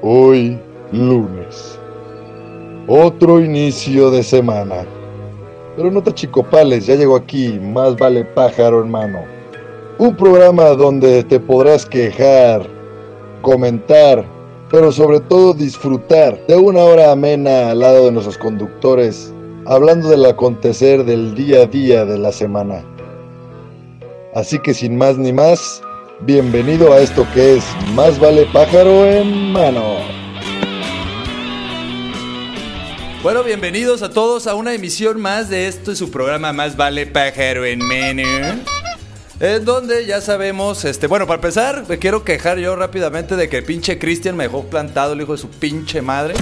Hoy, lunes. Otro inicio de semana. Pero no te chicopales, ya llegó aquí, más vale pájaro hermano. Un programa donde te podrás quejar, comentar, pero sobre todo disfrutar de una hora amena al lado de nuestros conductores, hablando del acontecer del día a día de la semana. Así que sin más ni más, bienvenido a esto que es Más vale pájaro en mano. Bueno, bienvenidos a todos a una emisión más de esto, es su programa Más vale pájaro en mano. En donde ya sabemos, este, bueno, para empezar, me quiero quejar yo rápidamente de que el pinche Cristian me dejó plantado el hijo de su pinche madre.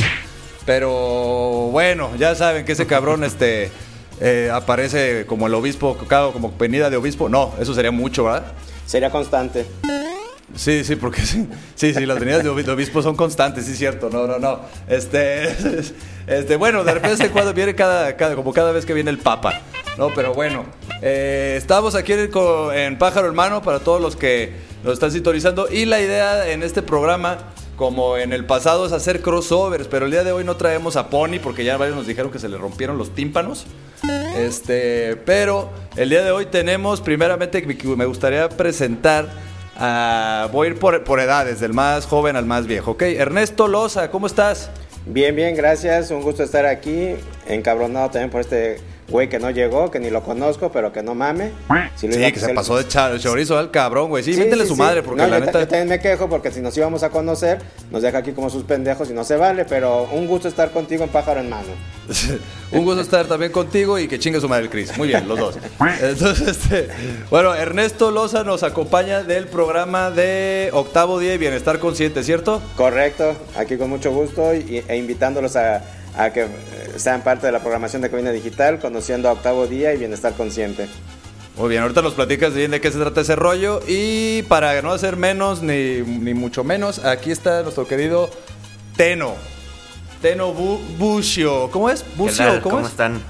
Pero bueno, ya saben que ese cabrón, este, eh, aparece como el obispo, como venida de obispo. No, eso sería mucho, ¿verdad? Sería constante. Sí, sí, porque sí, sí, sí, las venidas de obispo son constantes, sí, cierto, no, no, no. Este, este, bueno, de repente cuando viene cada, cada, como cada vez que viene el Papa, ¿no? Pero bueno, eh, estamos aquí en, en Pájaro Hermano para todos los que nos están sintonizando y la idea en este programa como en el pasado es hacer crossovers, pero el día de hoy no traemos a Pony porque ya varios nos dijeron que se le rompieron los tímpanos. Este, pero el día de hoy tenemos, primeramente, me gustaría presentar a. Voy a ir por, por edades, del más joven al más viejo. Ok, Ernesto Loza, ¿cómo estás? Bien, bien, gracias. Un gusto estar aquí. Encabronado también por este güey que no llegó, que ni lo conozco, pero que no mame. sí, que se pasó de chorizo al cabrón, güey. Sí, sí su madre, porque la neta. Yo también me quejo porque si nos íbamos a conocer, nos deja aquí como sus pendejos y no se vale, pero un gusto estar contigo en pájaro en mano. un gusto estar también contigo y que chingue su madre el Cris. Muy bien, los dos. Entonces, este, bueno, Ernesto Loza nos acompaña del programa de Octavo Día y Bienestar Consciente, ¿cierto? Correcto, aquí con mucho gusto e invitándolos a a que eh, sean parte de la programación de Cabina Digital, conociendo a Octavo Día y Bienestar Consciente. Muy bien, ahorita nos platicas bien de qué se trata ese rollo y para no hacer menos ni, mucho menos, aquí está nuestro querido Teno. Teno Bucio. ¿Cómo es? Bucio, ¿cómo, están?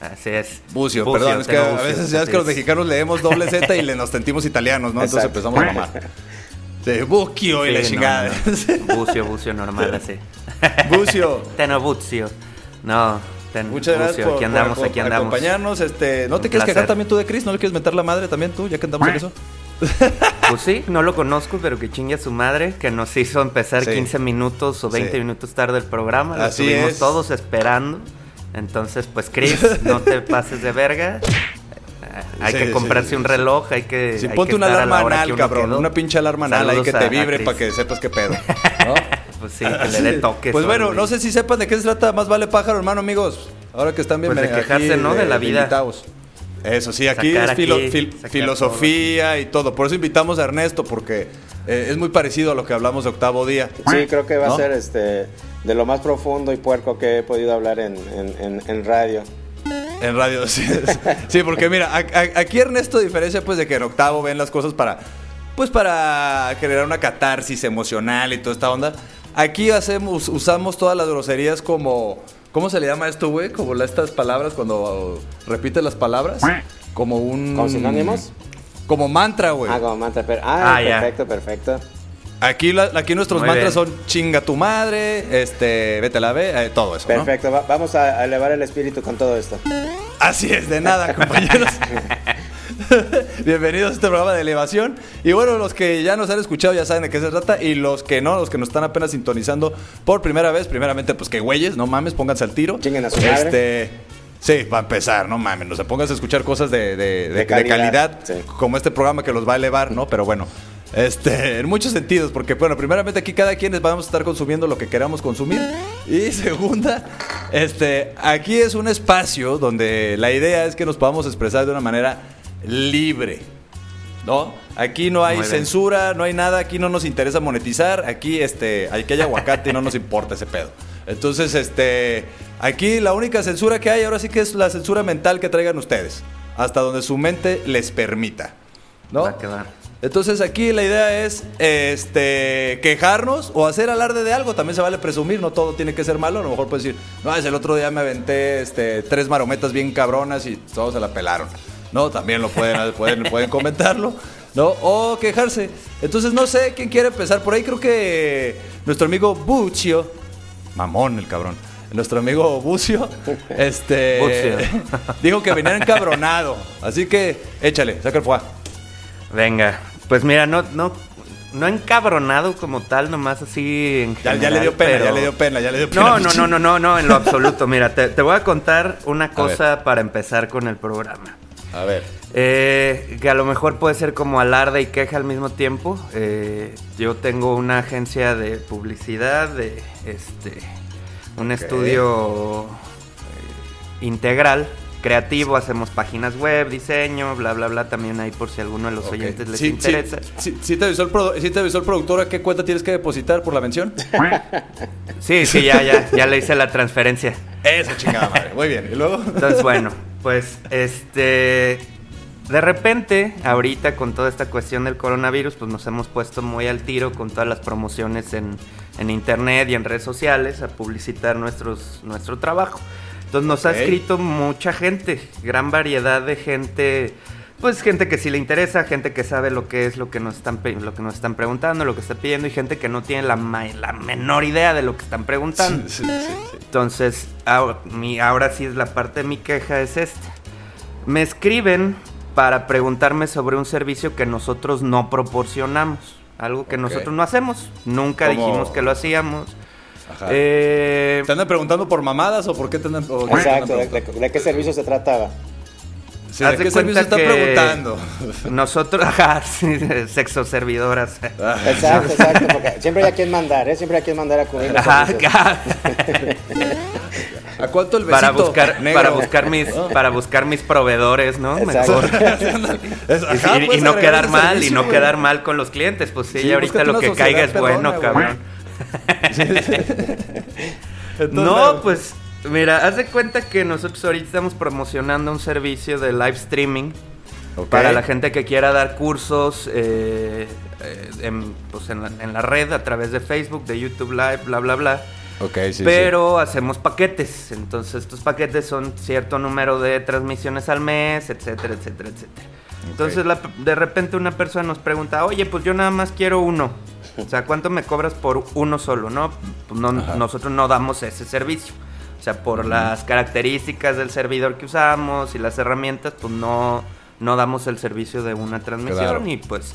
Así es. Bucio, perdón, es que a veces ya es que los mexicanos leemos doble Z y le nos sentimos italianos, ¿no? Entonces empezamos a mamar. De Bucio y la chingada. Bucio, Bucio normal, así. Bucio. Teno Bucio. No, ten, Muchas gracias por, aquí andamos, aquí andamos. acompañarnos. Este, ¿No te quieres quejar también tú de Chris? ¿No le quieres meter la madre también tú, ya que andamos en eso? Pues sí, no lo conozco, pero que chingue a su madre, que nos hizo empezar 15 minutos o 20 minutos tarde el programa. Lo Así estuvimos todos esperando. Entonces, pues Chris, no te pases de verga. Hay que comprarse un reloj, hay que. Sí, ponte una alarma anal, cabrón. Una pinche alarma anal ahí que te vibre para que sepas qué pedo. ¿no? Pues sí, que le dé toques. Pues bueno, no sé si sepan de qué se trata. Más vale pájaro, hermano, amigos. Ahora que están bien pues de quejarse, ¿no? De, la vida. Eso sí, aquí es filosofía y todo. Por eso invitamos a Ernesto, porque eh, es muy parecido a lo que hablamos de octavo día. Sí, creo que va a ser este de lo más profundo y puerco que he podido hablar en, en radio. En radio, sí. sí, porque mira, aquí Ernesto diferencia pues de que en octavo ven las cosas para, pues para generar una catarsis emocional y toda esta onda. Aquí hacemos, usamos todas las groserías como, ¿cómo se le llama esto, güey? Como estas palabras cuando repites las palabras. Como un... ¿Como sinónimos? Como mantra, güey. Ah, como mantra. ah, ah perfecto, perfecto. Aquí, aquí nuestros mantras son chinga tu madre, este, vete a la ve, eh, todo eso. Perfecto, vamos a elevar el espíritu con todo esto. Así es, de nada, compañeros. Bienvenidos a este programa de elevación. Y bueno, los que ya nos han escuchado ya saben de qué se trata. Y los que no, los que nos están apenas sintonizando por primera vez, primeramente, pues que güeyes, no mames, pónganse al tiro. Chinguen a su madre. Este. Sí, va a empezar, no mames, no se pongas a escuchar cosas de, de, calidad, como este programa que los va a elevar, ¿no? Pero bueno, este, en muchos sentidos, porque bueno, primeramente aquí cada quien vamos a estar consumiendo lo que queramos consumir. Y segunda, este, aquí es un espacio donde la idea es que nos podamos expresar de una manera libre. ¿No? Aquí no hay censura, no hay nada, aquí no nos interesa monetizar, aquí este, hay que hay aguacate y no nos importa ese pedo. Entonces, este, aquí la única censura que hay ahora sí que es la censura mental que traigan ustedes, hasta donde su mente les permita. ¿No? Va a quedar. Entonces aquí la idea es este quejarnos o hacer alarde de algo. También se vale presumir, no todo tiene que ser malo. A lo mejor puedes decir, no, es el otro día me aventé este, tres marometas bien cabronas y todos se la pelaron. No, también lo pueden, pueden, pueden comentarlo. ¿no? O quejarse. Entonces no sé quién quiere empezar por ahí. Creo que nuestro amigo Bucio, mamón el cabrón, nuestro amigo Bucio, este, dijo que venía encabronado. Así que échale, saca el fuá. Venga, pues mira, no, no, no encabronado como tal, nomás así en general, ya, le dio pena, ya le dio pena, ya le dio pena. No, no, no, no, no, no, en lo absoluto. Mira, te, voy a contar una cosa para empezar con el programa. A ver. Eh, que a lo mejor puede ser como alarde y queja al mismo tiempo. Eh, yo tengo una agencia de publicidad, de este, un estudio eh, integral creativo, hacemos páginas web, diseño, bla, bla, bla, también ahí por si alguno de los oyentes les interesa. Sí, te avisó el productor a qué cuenta tienes que depositar por la mención? sí, sí, ya, ya, ya le hice la transferencia. Esa chingada madre, muy bien, ¿y luego? Entonces, bueno, pues, este... De repente, ahorita con toda esta cuestión del coronavirus, pues nos hemos puesto muy al tiro con todas las promociones en, en internet y en redes sociales a publicitar nuestros, nuestro trabajo. Entonces nos ha escrito mucha gente, gran variedad de gente, pues gente que sí le interesa, gente que sabe lo que es lo que nos están, lo que nos están preguntando, lo que está pidiendo y gente que no tiene la, la menor idea de lo que están preguntando. Entonces, ahora, ahora sí es la parte de mi queja es esta. Me escriben para preguntarme sobre un servicio que nosotros no proporcionamos, algo que nosotros no hacemos, nunca dijimos que lo hacíamos. Eh, ¿Te andan preguntando por mamadas o por qué te andan Exacto, de, qué servicio se trataba? ¿De qué servicio está preguntando? Nosotros, ajá, sexo servidoras. Exacto, exacto, porque siempre hay a quien mandar, ¿eh? Siempre hay a quien mandar a cubrir. ¿A cuánto el besito? Para buscar, para buscar mis, para buscar mis proveedores, ¿no? Mejor. y, no quedar mal, y no quedar mal con los clientes. Pues sí, ahorita lo que caiga es bueno, cabrón no, pues mira, haz de cuenta que nosotros ahorita estamos promocionando un servicio de live streaming para la gente que quiera dar cursos eh, eh, pues, en, la, red a través de Facebook, de YouTube Live, bla, bla, bla. Pero hacemos paquetes. Entonces, estos paquetes son cierto número de transmisiones al mes, etcétera, etcétera, etcétera. Entonces, de repente una persona nos pregunta, oye, pues yo nada más quiero uno. O sea, ¿cuánto me cobras por uno solo? No, pues nosotros no damos ese servicio. O sea, por las características del servidor que usamos y las herramientas, pues no, no damos el servicio de una transmisión y pues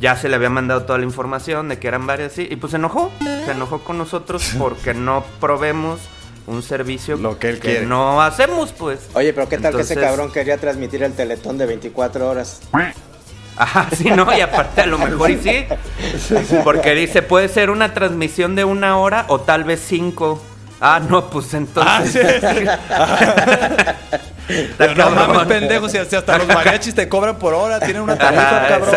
ya se le había mandado toda la información de que eran varias sí, y pues se enojó, se enojó con nosotros porque no probemos un servicio Lo que, él no hacemos, pues. Oye, pero ¿qué tal que ese cabrón quería transmitir el teletón de 24 horas? Ajá, sí, no, y aparte a lo mejor y sí. Porque dice, puede ser una transmisión de una hora o tal vez cinco. Ah, no, pues entonces. Ah, Pero no mames, pendejo, si hasta los mariachis te cobran por hora, tienen una tarifa, cabrón.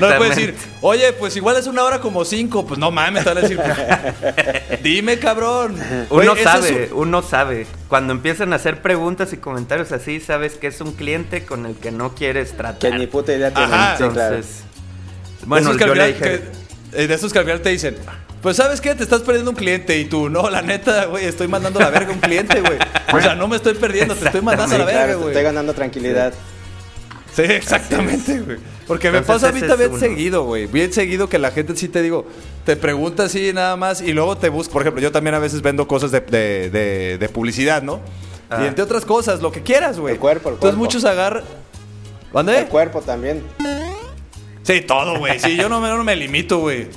No le puedes decir, oye, pues igual es una hora como cinco. Pues no mames, te van a decir, dime, cabrón. Uno sabe, uno sabe. Cuando empiezan a hacer preguntas y comentarios así, sabes que es un cliente con el que no quieres tratar. Que ni puta idea tiene. Entonces, bueno, yo le dije... Eh, de esos que al final te dicen, pues sabes qué, te estás perdiendo un cliente y tú, no, la neta, güey, estoy mandando a la verga un cliente, güey. O sea, no me estoy perdiendo, te estoy mandando a la verga, güey. estoy ganando tranquilidad. Sí, exactamente, güey. Porque me pasa a mí también seguido, güey. Bien seguido que la gente sí te digo, te pregunta así nada más y luego te busca. Por ejemplo, yo también a veces vendo cosas de, de, de, publicidad, ¿no? Y ah. entre otras cosas, lo que quieras, güey. El cuerpo, el cuerpo. Entonces muchos agarran. ¿Dónde? El cuerpo también. Sí, todo, güey. Sí, yo no me, no me limito, güey.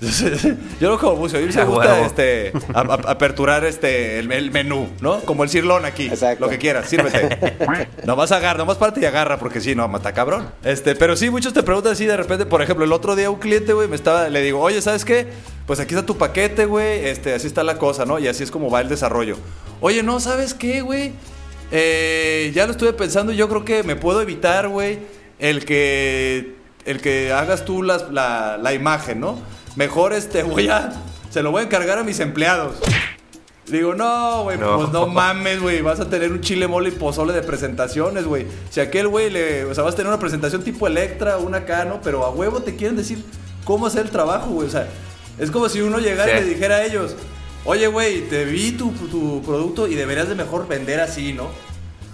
Yo lo como bucio, a mí me gusta este, aperturar este, el, menú, ¿no? Como el cirlón aquí. Exacto. Lo que quieras, sírvete. nomás agarra, nomás parte y agarra, porque sí, no, mata cabrón. Este, pero sí, muchos te preguntan así de repente, por ejemplo, el otro día un cliente, güey, me estaba, le digo, oye, ¿sabes qué? Pues aquí está tu paquete, güey, este, así está la cosa, ¿no? Y así es como va el desarrollo. Oye, no, ¿sabes qué, güey? Eh, ya lo estuve pensando y yo creo que me puedo evitar, güey, el que, el que hagas tú la, la imagen, ¿no? Mejor este voy a, se lo voy a encargar a mis empleados. Digo, no, güey, pues no mames, güey, vas a tener un chile mole y pozole de presentaciones, güey. Si aquel güey le, o sea, vas a tener una presentación tipo Electra, una acá, ¿no? Pero a huevo te quieren decir cómo hacer el trabajo, güey. O sea, es como si uno llegara y le dijera a ellos, oye, güey, te vi tu, tu producto y deberías de mejor vender así, ¿no?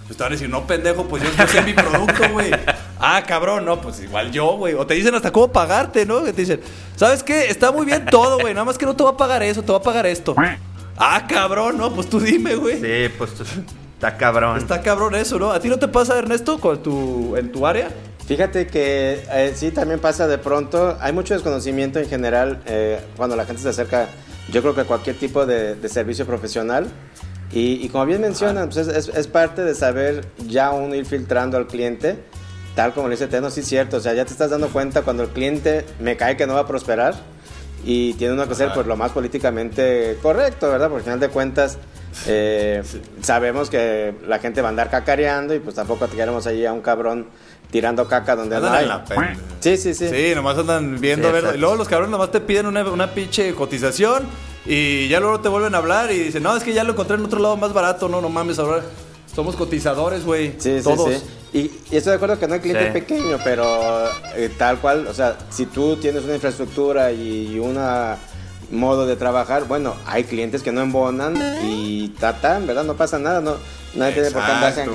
Pues te van a decir, no, pendejo, pues yo sé mi producto, güey. Ah, cabrón, no, pues igual yo, güey. O te dicen hasta cómo pagarte, ¿no? Que te dicen, ¿sabes qué? Está muy bien todo, güey. Nada más que no te va a pagar eso, te va a pagar esto. Ah, cabrón, no, pues tú dime, güey. Sí, pues está cabrón. Está cabrón eso, ¿no? ¿A ti no te pasa, Ernesto, con tu, en tu área? Fíjate que eh, sí, también pasa de pronto. Hay mucho desconocimiento en general eh, cuando la gente se acerca, yo creo que a cualquier tipo de, servicio profesional. Y, como bien mencionan, pues es, parte de saber ya uno ir filtrando al cliente, tal como le dice Teno, sí es cierto. O sea, ya te estás dando cuenta cuando el cliente me cae que no va a prosperar y tiene uno que hacer pues lo más políticamente correcto, ¿verdad? Porque al final de cuentas eh, sabemos que la gente va a andar cacareando y pues tampoco te queremos ahí a un cabrón tirando caca donde no hay. sí, sí, sí. Sí, nomás andan viendo, Y luego los cabrones nomás te piden una, una pinche cotización y ya luego te vuelven a hablar y dicen, no, es que ya lo encontré en otro lado más barato, no, no mames, ahora somos cotizadores, güey. Sí, todos. sí, sí. Y, estoy de acuerdo que no hay cliente pequeño, pero eh, tal cual, o sea, si tú tienes una infraestructura y una modo de trabajar, bueno, hay clientes que no embonan y tatan, ¿verdad? No pasa nada, no, nadie tiene por qué andarse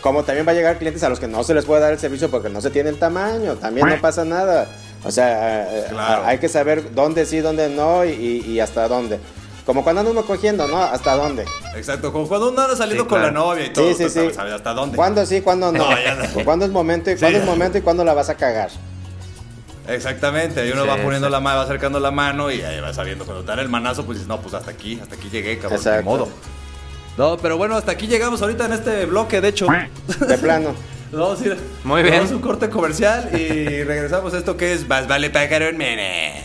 Como también va a llegar clientes a los que no se les puede dar el servicio porque no se tiene el tamaño, también no pasa nada. O sea, eh, hay que saber dónde sí, dónde no y, hasta dónde. Como cuando anda uno cogiendo, ¿no? ¿Hasta dónde? Exacto, como cuando uno anda saliendo con la novia y todo. Sí, sí, sí. Hasta dónde. ¿Cuándo sí, cuándo no? no ¿Cuándo es momento y cuándo es momento y cuándo la vas a cagar? Exactamente, ahí uno va poniendo la mano, va acercando la mano y ahí va sabiendo. Cuando te dan el manazo, pues dices, no, pues hasta aquí, hasta aquí llegué, cabrón, de modo. No, pero bueno, hasta aquí llegamos ahorita en este bloque, de hecho. De plano. Vamos a ir. Muy bien. Vamos a un corte comercial y regresamos a esto que es Más vale pájaro en mene.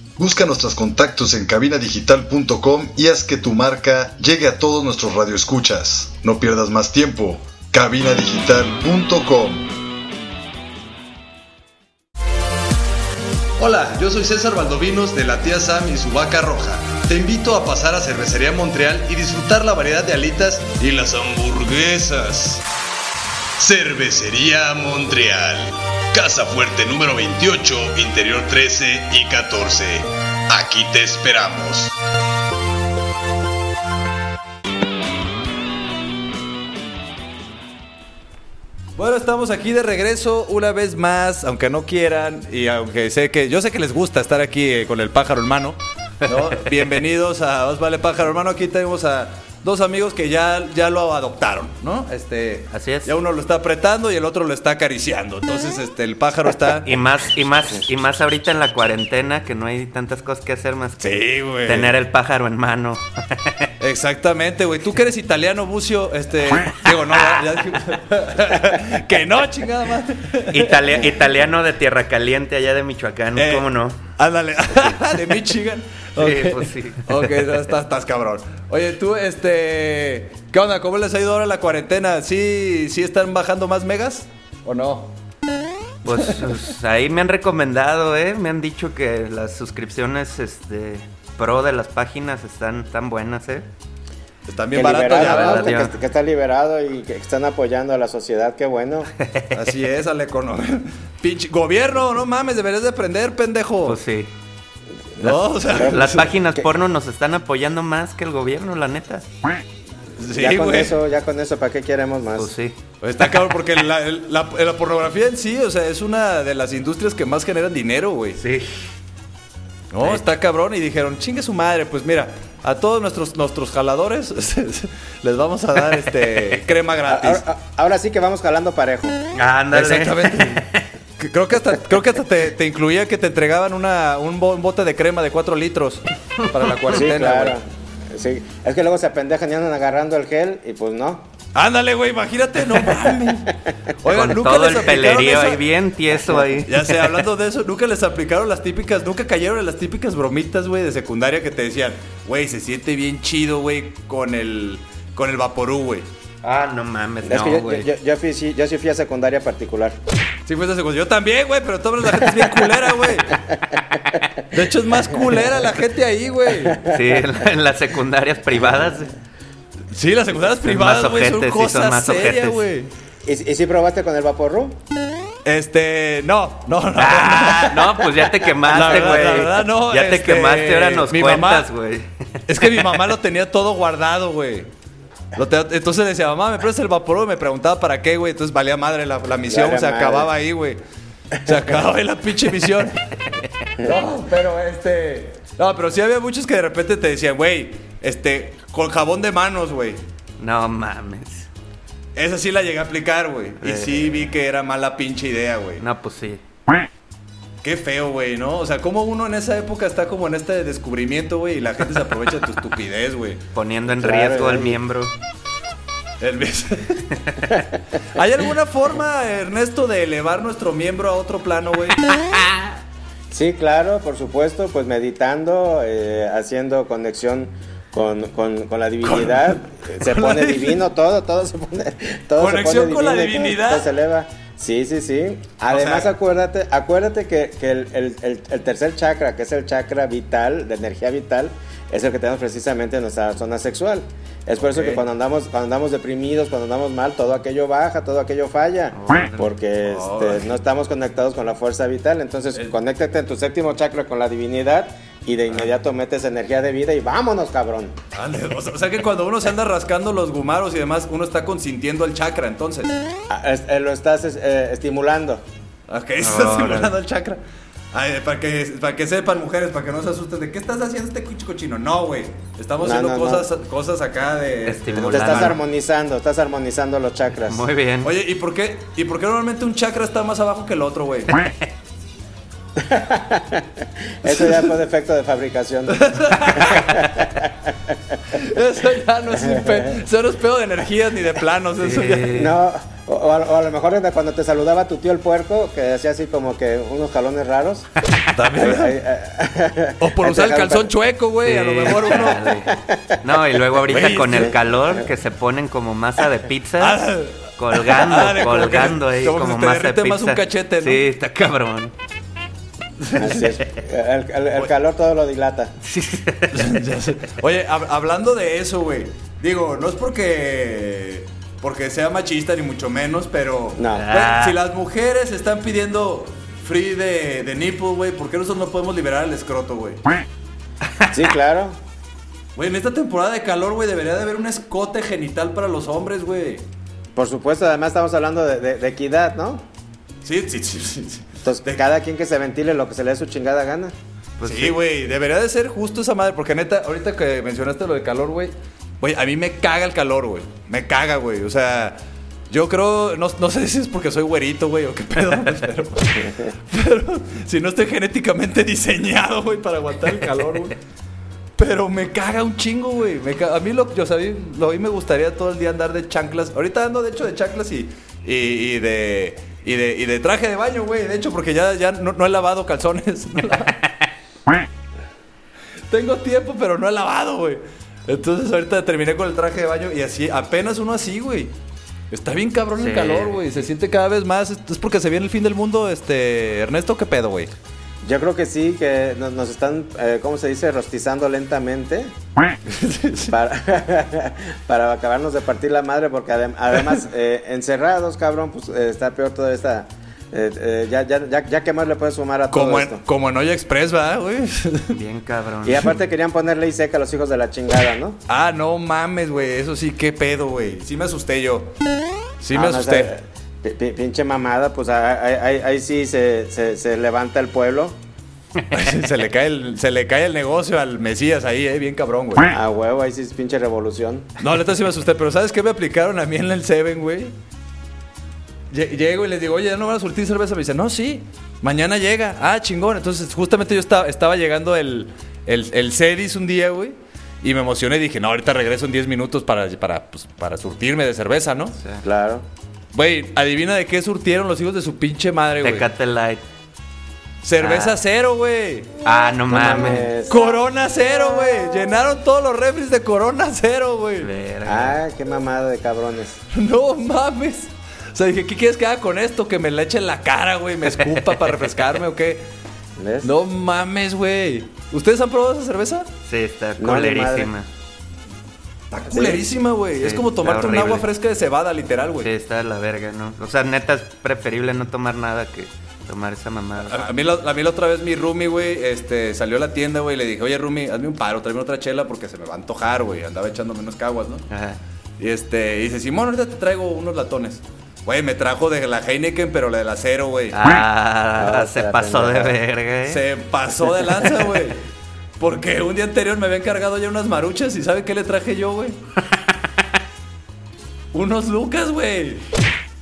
Busca nuestros contactos en cabinadigital.com y haz que tu marca llegue a todos nuestros radioescuchas. No pierdas más tiempo. cabinadigital.com Hola, yo soy César Valdovinos de la tía Sam y su vaca roja. Te invito a pasar a Cervecería Montreal y disfrutar la variedad de alitas y las hamburguesas. Cervecería Montreal. Casa Fuerte número 28, Interior 13 y 14. Aquí te esperamos. Bueno, estamos aquí de regreso una vez más, aunque no quieran y aunque sé que yo sé que les gusta estar aquí eh, con el pájaro hermano. ¿no? Bienvenidos a Os Vale Pájaro Hermano. Aquí tenemos a dos amigos que ya, ya lo adoptaron, ¿no? Este, Así es. Ya uno lo está apretando y el otro lo está acariciando. Entonces, este, el pájaro está. Y más, y más, y más ahorita en la cuarentena, que no hay tantas cosas que hacer más que tener el pájaro en mano. Exactamente, güey. Tú que eres italiano, Bucio, este. digo, no, ya, que no, chingada madre. italiano de tierra caliente allá de Michoacán, eh, ¿cómo no? Ándale, de Michigan. Sí, pues sí. Ok, estás, estás cabrón. Oye, tú, este. ¿Qué onda? ¿Cómo les ha ido ahora la cuarentena? ¿Sí, ¿Sí están bajando más megas? ¿O no? Pues, pues, ahí me han recomendado, ¿eh? Me han dicho que las suscripciones este, pro de las páginas están tan buenas, ¿eh? Están bien baratas ya, Que, que, está liberado y que están apoyando a la sociedad, qué bueno. Así es, a la economía. Pinche gobierno, no mames, deberías de aprender, pendejo. Pues sí. Las, páginas porno nos están apoyando más que el gobierno, la neta. Sí, ya con eso, ya con eso, ¿para qué queremos más? Pues sí. Pues está cabrón, porque la, pornografía en sí, o sea, es una de las industrias que más generan dinero, güey. Sí. No, está cabrón. Y dijeron, chingue su madre, pues mira, a todos nuestros, nuestros jaladores les vamos a dar este crema gratis. Ahora, sí que vamos jalando parejo. Ándale. Exactamente. Creo que hasta, creo que hasta te, incluía que te entregaban una, un bote de crema de 4 litros para la cuarentena. Sí, claro. Sí. Es que luego se apendejan y andan agarrando el gel y pues no. Ándale, güey, imagínate, no mames. Oigan, Con todo el pelerío ahí bien tieso ahí. Ya sé, hablando de eso, nunca les aplicaron las típicas, nunca cayeron en las típicas bromitas, güey, de secundaria que te decían, güey, se siente bien chido, güey, con el, con el vaporú, güey. Ah, no mames, no, güey. Yo, yo, fui, sí, yo sí fui a secundaria particular. Sí, fuiste a secundaria. Yo también, güey, pero toda la gente es bien culera, güey. De hecho, es más culera la gente ahí, güey. Sí, en, las secundarias privadas. Sí, las secundarias privadas, güey, son cosas serias, güey. ¿Y, si probaste con el vaporru? Este, no, no, no. Ah, no, pues ya te quemaste, güey. La verdad, no. Ya te este, quemaste, ahora nos cuentas, güey. Es que mi mamá lo tenía todo guardado, güey. Entonces decía, mamá, ¿me prestas el vaporú? Me preguntaba para qué, güey. Entonces valía madre la, misión, se acababa ahí, güey. Se acababa ahí la pinche misión. No, pero este. No, pero sí había muchos que de repente te decían, güey, este, con jabón de manos, güey. No mames. Esa sí la llegué a aplicar, güey. Y sí vi que era mala pinche idea, güey. No, pues sí. Qué feo, güey, ¿no? O sea, como uno en esa época está como en este descubrimiento, güey, y la gente se aprovecha de tu estupidez, güey. Poniendo en riesgo el miembro. El... ¿Hay alguna forma, Ernesto, de elevar nuestro miembro a otro plano, güey? Sí, claro, por supuesto, pues meditando, eh, haciendo conexión con, la divinidad. Se pone divino todo, todo se pone. Todo conexión con la divinidad. se eleva. Sí, sí, sí. Además, acuérdate, acuérdate que, el, tercer chakra, que es el chakra vital, de energía vital, es el que tenemos precisamente en nuestra zona sexual. Es por eso que cuando andamos, cuando andamos deprimidos, cuando andamos mal, todo aquello baja, todo aquello falla. Porque este, no estamos conectados con la fuerza vital. Entonces, conéctate en tu séptimo chakra con la divinidad y de inmediato metes energía de vida y vámonos, cabrón. o sea que cuando uno se anda rascando los gumaros y demás, uno está consintiendo el chakra, entonces. Ah, eh, lo estás eh, estimulando. Ok, estás estimulando el chakra. para, que, para que sepan, mujeres, para que no se asusten de qué estás haciendo este cochino. No, güey. Estamos haciendo cosas, cosas acá de. Te estás armonizando, estás armonizando los chakras. Muy bien. Oye, ¿y por qué, y por qué normalmente un chakra está más abajo que el otro, güey? Eso ya fue defecto de fabricación. eso ya no es un pedo, de energías ni de planos. Eso No, o, a, lo mejor cuando te saludaba tu tío el puerco, que hacía así como que unos jalones raros. o por usar el calzón chueco, güey. A lo mejor uno. No, y luego ahorita con el calor que se ponen como masa de pizza. Ah. colgando, colgando ahí como, masa de pizza. un cachete, Sí, está cabrón. El, calor todo lo dilata. Oye, hablando de eso, güey. Digo, no es porque porque sea machista ni mucho menos, pero ah. si las mujeres están pidiendo free de, de nipple, güey, ¿por qué nosotros no podemos liberar el escroto, güey? Sí, claro. Güey, en esta temporada de calor, güey, debería de haber un escote genital para los hombres, güey. Por supuesto, además estamos hablando de, equidad, ¿no? Sí, sí, sí. sí. Entonces, cada quien que se ventile lo que se le dé su chingada gana. Pues sí, güey, debería de ser justo esa madre, porque neta, ahorita que mencionaste lo de calor, güey, güey, a mí me caga el calor, güey. Me caga, güey. O sea, yo creo, no, no, sé si es porque soy güerito, güey, o qué pedo, pero, pero si no estoy genéticamente diseñado, güey, para aguantar el calor, güey. Pero me caga un chingo, güey. A mí lo, yo sabía, lo, a mí me gustaría todo el día andar de chanclas. Ahorita ando, de hecho, de chanclas y, y de y de, y de traje de baño, güey. De hecho, porque ya, ya no, he lavado calzones. Tengo tiempo, pero no he lavado, güey. Entonces ahorita terminé con el traje de baño y así, apenas uno así, güey. Está bien cabrón el calor, güey. Se siente cada vez más. Es porque se viene el fin del mundo, este. Ernesto, ¿qué pedo, güey? Yo creo que sí, que nos, están, eh, ¿cómo se dice? Rostizando lentamente. para, para acabarnos de partir la madre, porque además, eh, encerrados, cabrón, pues eh, está peor toda esta. ya, ya, ya, ya, ¿qué más le puedes sumar a todo como esto? En, como en Olla Express, ¿verdad, güey? Bien cabrón. Y aparte querían poner ley seca a los hijos de la chingada, ¿no? Ah, no mames, güey. Eso sí, qué pedo, güey. Sí me asusté yo. Sí me ah, asusté pinche mamada, pues ahí, sí se, se, levanta el pueblo. se, le cae el, se le cae el negocio al Mesías ahí, eh, bien cabrón, güey. A huevo, ahí sí es pinche revolución. No, neta sí me asusté, pero ¿sabes qué me aplicaron a mí en el Seven, güey? Llego y les digo, oye, ¿ya no van a surtir cerveza? Me dice, no, sí, mañana llega. Ah, chingón. Entonces, justamente yo estaba, estaba llegando el, el, el Cedis un día, güey. Y me emocioné y dije, no, ahorita regreso en 10 minutos para, para, pues, para surtirme de cerveza, ¿no? Claro. Güey, adivina de qué surtieron los hijos de su pinche madre, güey. Tecate Light. Cerveza ah. cero, güey. Ah, no, mames. Corona cero, güey. Llenaron todos los refres de Corona cero, güey. Ah, qué mamada de cabrones. No mames. O sea, dije, ¿qué quieres que haga con esto? Que me le eche en la cara, güey. ¿Me escupa para refrescarme o qué? No mames, güey. ¿Ustedes han probado esa cerveza? Sí, está culerísima. Está culerísima, güey. es como tomarte un agua fresca de cebada, literal, güey. Sí, está de la verga, ¿no? O sea, neta es preferible no tomar nada que tomar esa mamada. A, mí, la, a mí la otra vez mi roomie, güey, este, salió a la tienda, güey, y le dije, oye, roomie, hazme un paro, tráeme otra chela porque se me va a antojar, güey. Andaba echando menos caguas, ¿no? Ajá. Y este, y dice, Simón, ahorita te traigo unos latones. Güey, me trajo de la Heineken, pero la del acero, güey. Ah, se pasó de verga, ¿eh? Se pasó de lanza, güey. Porque un día anterior me había encargado ya unas maruchas y ¿sabe qué le traje yo, güey? unos lucas, güey.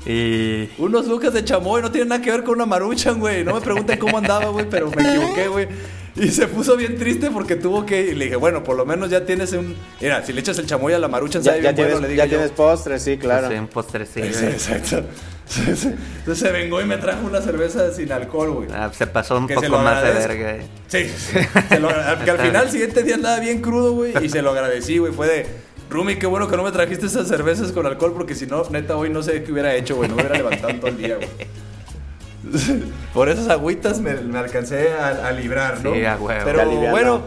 Y... Unos lucas de chamoy, no tiene nada que ver con una maruchan, güey. No me pregunten cómo andaba, güey, pero me equivoqué, güey. Y se puso bien triste porque tuvo que. Y le dije, bueno, por lo menos ya tienes un. Mira, si le echas el chamoy a la maruchan, ya, ya tienes, le Ya tienes postre, sí, claro. Sí, un postre, sí. exacto. Entonces se vengó y me trajo una cerveza sin alcohol, güey. Ah, se pasó un poco más de verga. Eh. Sí, sí. que al final, el siguiente día andaba bien crudo, güey. Y se lo agradecí, güey. Fue de. Rumi, qué bueno que no me trajiste esas cervezas con alcohol, porque si no, neta, hoy no sé qué hubiera hecho, güey. No me hubiera levantado todo el día, güey. Por esas agüitas me, alcancé a, librar, ¿no? Sí, a huevo. Pero bueno,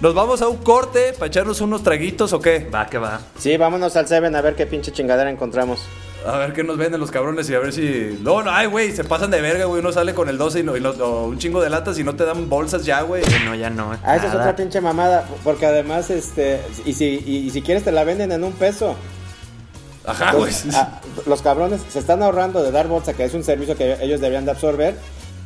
nos vamos a un corte para echarnos unos traguitos o qué? Va, que va. Sí, vámonos al Seven a ver qué pinche chingadera encontramos. A ver qué nos venden los cabrones y a ver si. No, no, ay, güey, se pasan de verga, güey. Uno sale con el 12 y, no, y un chingo de latas y no te dan bolsas ya, güey. No, ya no. Ah, esa es otra pinche mamada. Porque además, este. Y si, y si quieres, te la venden en un peso. Ajá, güey. Ah, los cabrones se están ahorrando de dar bolsa, que es un servicio que ellos deberían de absorber.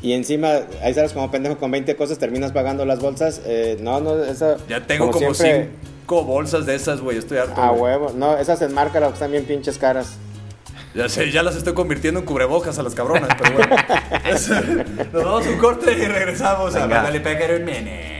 Y encima, ahí sabes como pendejo con 20 cosas terminas pagando las bolsas. Eh, no, no, eso. Ya tengo como, 5 bolsas de esas, güey. Estoy harto. Ah, huevo. No, esas en marca que están bien pinches caras. Ya sé, ya las estoy convirtiendo en cubrebocas a las cabronas, pero bueno. Nos vamos a un corte y regresamos a Dale un Mene.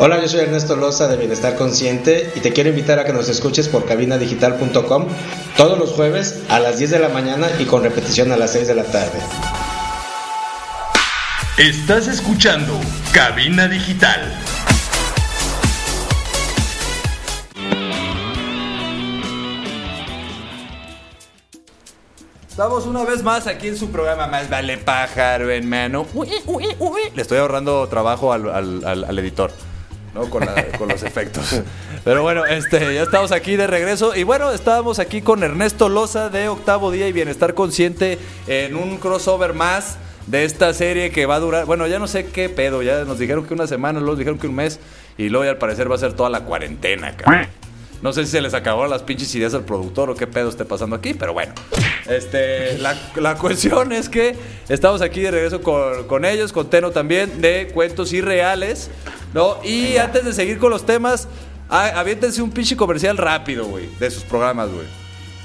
Hola, yo soy Ernesto Loza de Bienestar Consciente y te quiero invitar a que nos escuches por cabinadigital.com todos los jueves a las 10 de la mañana y con repetición a las 6 de la tarde. Estás escuchando Cabina Digital. Estamos una vez más aquí en su programa Más Vale Pájaro, hermano. Le estoy ahorrando trabajo al editor. ¿No? Con, los efectos. Pero bueno, este, ya estamos aquí de regreso. Y bueno, estábamos aquí con Ernesto Loza de Octavo Día y Bienestar Consciente en un crossover más de esta serie que va a durar. Bueno, ya no sé qué pedo. Ya nos dijeron que una semana, luego dijeron que un mes. Y luego ya al parecer va a ser toda la cuarentena. No sé si se les acabaron las pinches ideas al productor o qué pedo esté pasando aquí, pero bueno. Este, la, cuestión es que estamos aquí de regreso con, ellos, con Teno también, de cuentos irreales, ¿no? Y antes de seguir con los temas, aviéntense un pinche comercial rápido, güey, de sus programas, güey.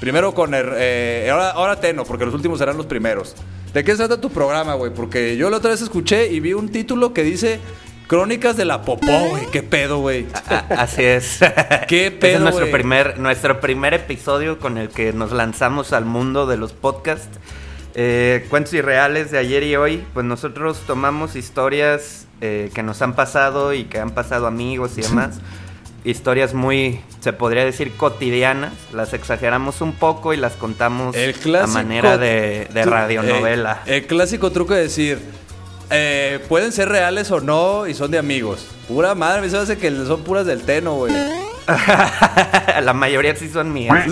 Primero con el, eh, ahora, ahora Teno, porque los últimos serán los primeros. ¿De qué trata tu programa, güey? Porque yo la otra vez escuché y vi un título que dice Crónicas de la Popó, güey. ¿Qué pedo, güey? Así es. ¿Qué pedo, es nuestro primer, nuestro primer episodio con el que nos lanzamos al mundo de los podcasts. Eh, cuentos irreales de ayer y hoy. Pues nosotros tomamos historias eh, que nos han pasado y que han pasado amigos y demás. historias muy, se podría decir, cotidianas. Las exageramos un poco y las contamos a manera de, radionovela. Eh, el clásico truco de decir eh, pueden ser reales o no y son de amigos. Pura madre, me hace que son puras del Teno, güey. la mayoría sí son mías.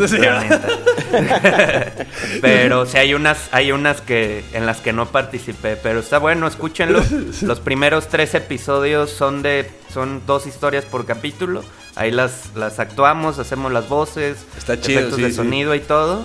pero sí hay unas, hay unas que en las que no participé. Pero está bueno, escúchenlo. Los primeros tres episodios son de, son dos historias por capítulo. Ahí las, las actuamos, hacemos las voces, está chido, efectos de sonido y todo.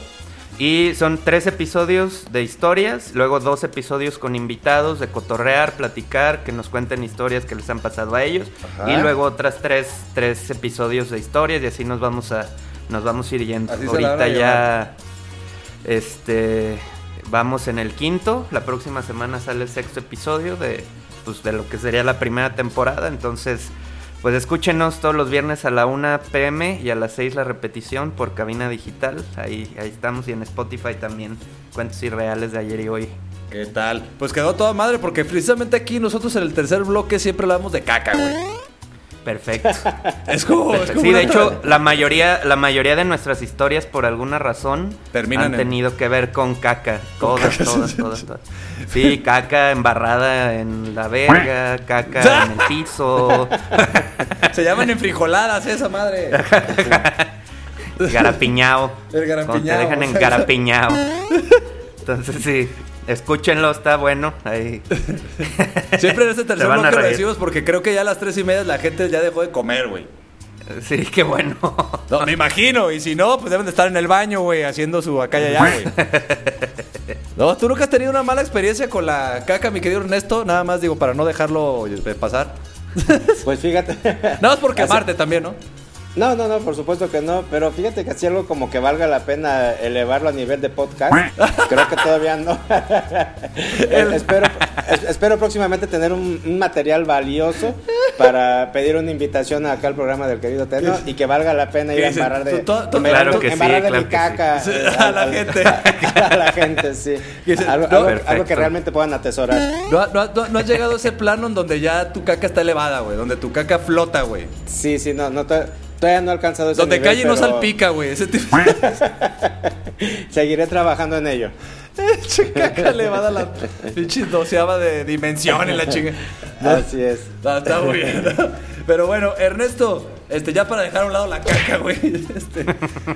Y son tres episodios de historias, luego dos episodios con invitados de cotorrear, platicar, que nos cuenten historias que les han pasado a ellos. Y luego otras tres, tres episodios de historias y así nos vamos a, nos vamos a ir yendo. Ahorita ya este vamos en el quinto. La próxima semana sale el sexto episodio de, pues, de lo que sería la primera temporada. Entonces pues escúchenos todos los viernes a la 1 pm y a las 6 la repetición por cabina digital. Ahí, ahí estamos y en Spotify también. Cuentos irreales de ayer y hoy. ¿Qué tal? Pues quedó toda madre porque precisamente aquí nosotros en el tercer bloque siempre hablamos de caca, güey. Perfecto. Es como, sí, de hecho, la mayoría, la mayoría de nuestras historias, por alguna razón, han tenido que ver con caca. Todas, todas, todas, todas, Sí, caca embarrada en la verga, caca en el piso. Se llaman enfrijoladas esa madre. Garapiñao. El garapiñao. Te dejan en garapiñao. Entonces sí. Escúchenlo, está bueno. Ahí. Siempre en este tercer bloque lo decimos porque creo que ya a las tres y media la gente ya dejó de comer, güey. Sí, qué bueno. No, me imagino. Y si no, pues deben de estar en el baño, güey, haciendo su acá y allá, güey. No, ¿tú nunca has tenido una mala experiencia con la caca, mi querido Ernesto? Nada más digo, para no dejarlo pasar. Pues fíjate. Nada más por quemarte también, ¿no? No, no, no, por supuesto que no, pero fíjate que si algo como que valga la pena elevarlo a nivel de podcast, creo que todavía no. espero, espero próximamente tener un, material valioso para pedir una invitación acá al programa del querido Teno y que valga la pena ir a embarrar de, claro que de mi caca a, la gente. A, la gente, sí. Algo, que realmente puedan atesorar. No, no, no, has llegado a ese plano en donde ya tu caca está elevada, güey, donde tu caca flota, güey. Sí, sí, no, no. Todavía no he alcanzado ese Donde calle no salpica, güey. Ese tipo... Seguiré trabajando en ello. Caca elevada la pinche doceava de dimensión en la chinga. Así es. Está, muy bien. Pero bueno, Ernesto, este, ya para dejar a un lado la caca, güey. Este,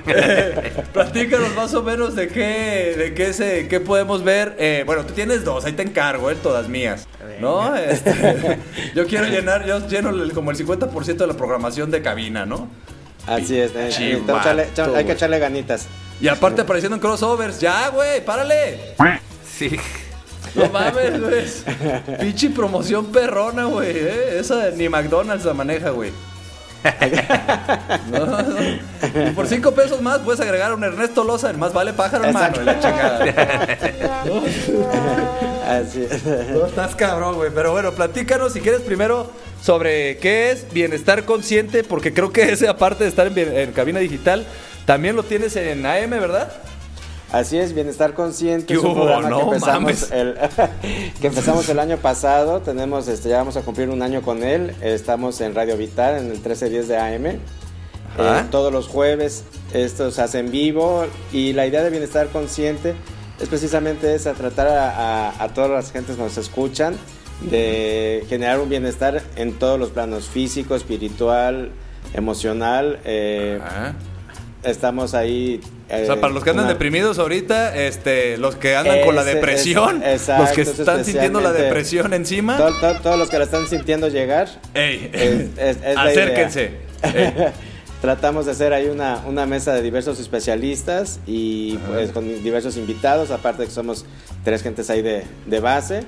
eh, platícanos más o menos de qué, de qué se, qué podemos ver. Eh, bueno, tú tienes dos, ahí te encargo, eh, todas mías. ¿No? Este, yo quiero llenar, yo lleno como el 50% de la programación de cabina, ¿no? Así es, eh, hay que echarle ganitas. Y aparte apareciendo en crossovers, ya, güey, párale. Sí. No mames, güey. Pinche promoción perrona, güey. ¿eh? Esa ni McDonald's la maneja, güey. Y por cinco pesos más puedes agregar un Ernesto Loza en Más Vale Pájaro, hermano. la chingada. Así es. No estás cabrón, güey. Pero bueno, platícanos si quieres primero sobre qué es bienestar consciente, porque creo que ese, aparte de estar en, en cabina digital, también lo tienes en AM, ¿verdad? Así es, Bienestar Consciente. Es un programa que, empezamos el, que empezamos el año pasado. Tenemos, este, ya vamos a cumplir un año con él. Estamos en Radio Vital, en el 1310 de AM. Eh, todos los jueves esto se hace en vivo y la idea de Bienestar Consciente es precisamente esa, tratar a, todas las gentes que nos escuchan de generar un bienestar en todos los planos, físico, espiritual, emocional. Eh, estamos ahí. o sea, para los que andan deprimidos ahorita, este, los que andan con la depresión, los que están sintiendo la depresión encima. todos los que la están sintiendo llegar. acérquense. Tratamos de hacer ahí una, una, mesa de diversos especialistas y pues con diversos invitados, aparte que somos tres gentes ahí de, de base.